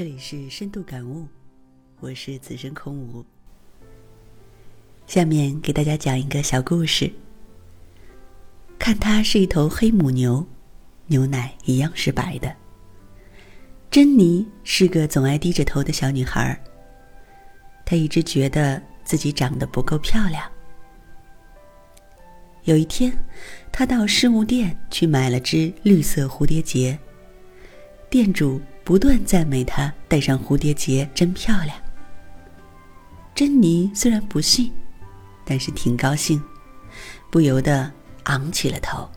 这里是深度感悟，我是此生空无。下面给大家讲一个小故事。看它是一头黑母牛，牛奶一样是白的。珍妮是个总爱低着头的小女孩，她一直觉得自己长得不够漂亮。有一天，她到饰物店去买了只绿色蝴蝶结，店主。不断赞美她戴上蝴蝶结真漂亮。珍妮虽然不信，但是挺高兴，不由得昂起了头，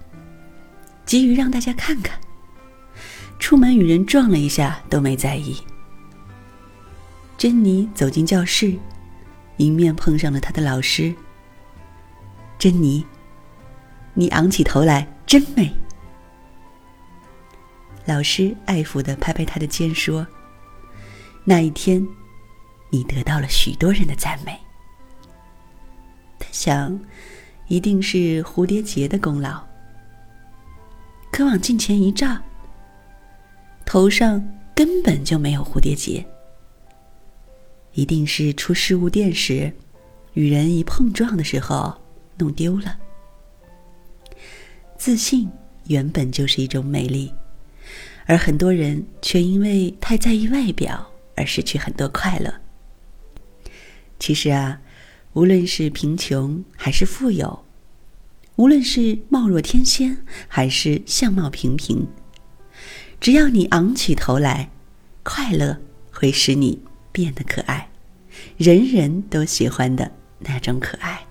急于让大家看看。出门与人撞了一下都没在意。珍妮走进教室，迎面碰上了她的老师。珍妮，你昂起头来真美。老师爱抚的拍拍他的肩，说：“那一天，你得到了许多人的赞美。”他想，一定是蝴蝶结的功劳。可往镜前一照，头上根本就没有蝴蝶结，一定是出事物店时，与人一碰撞的时候弄丢了。自信原本就是一种美丽。而很多人却因为太在意外表而失去很多快乐。其实啊，无论是贫穷还是富有，无论是貌若天仙还是相貌平平，只要你昂起头来，快乐会使你变得可爱，人人都喜欢的那种可爱。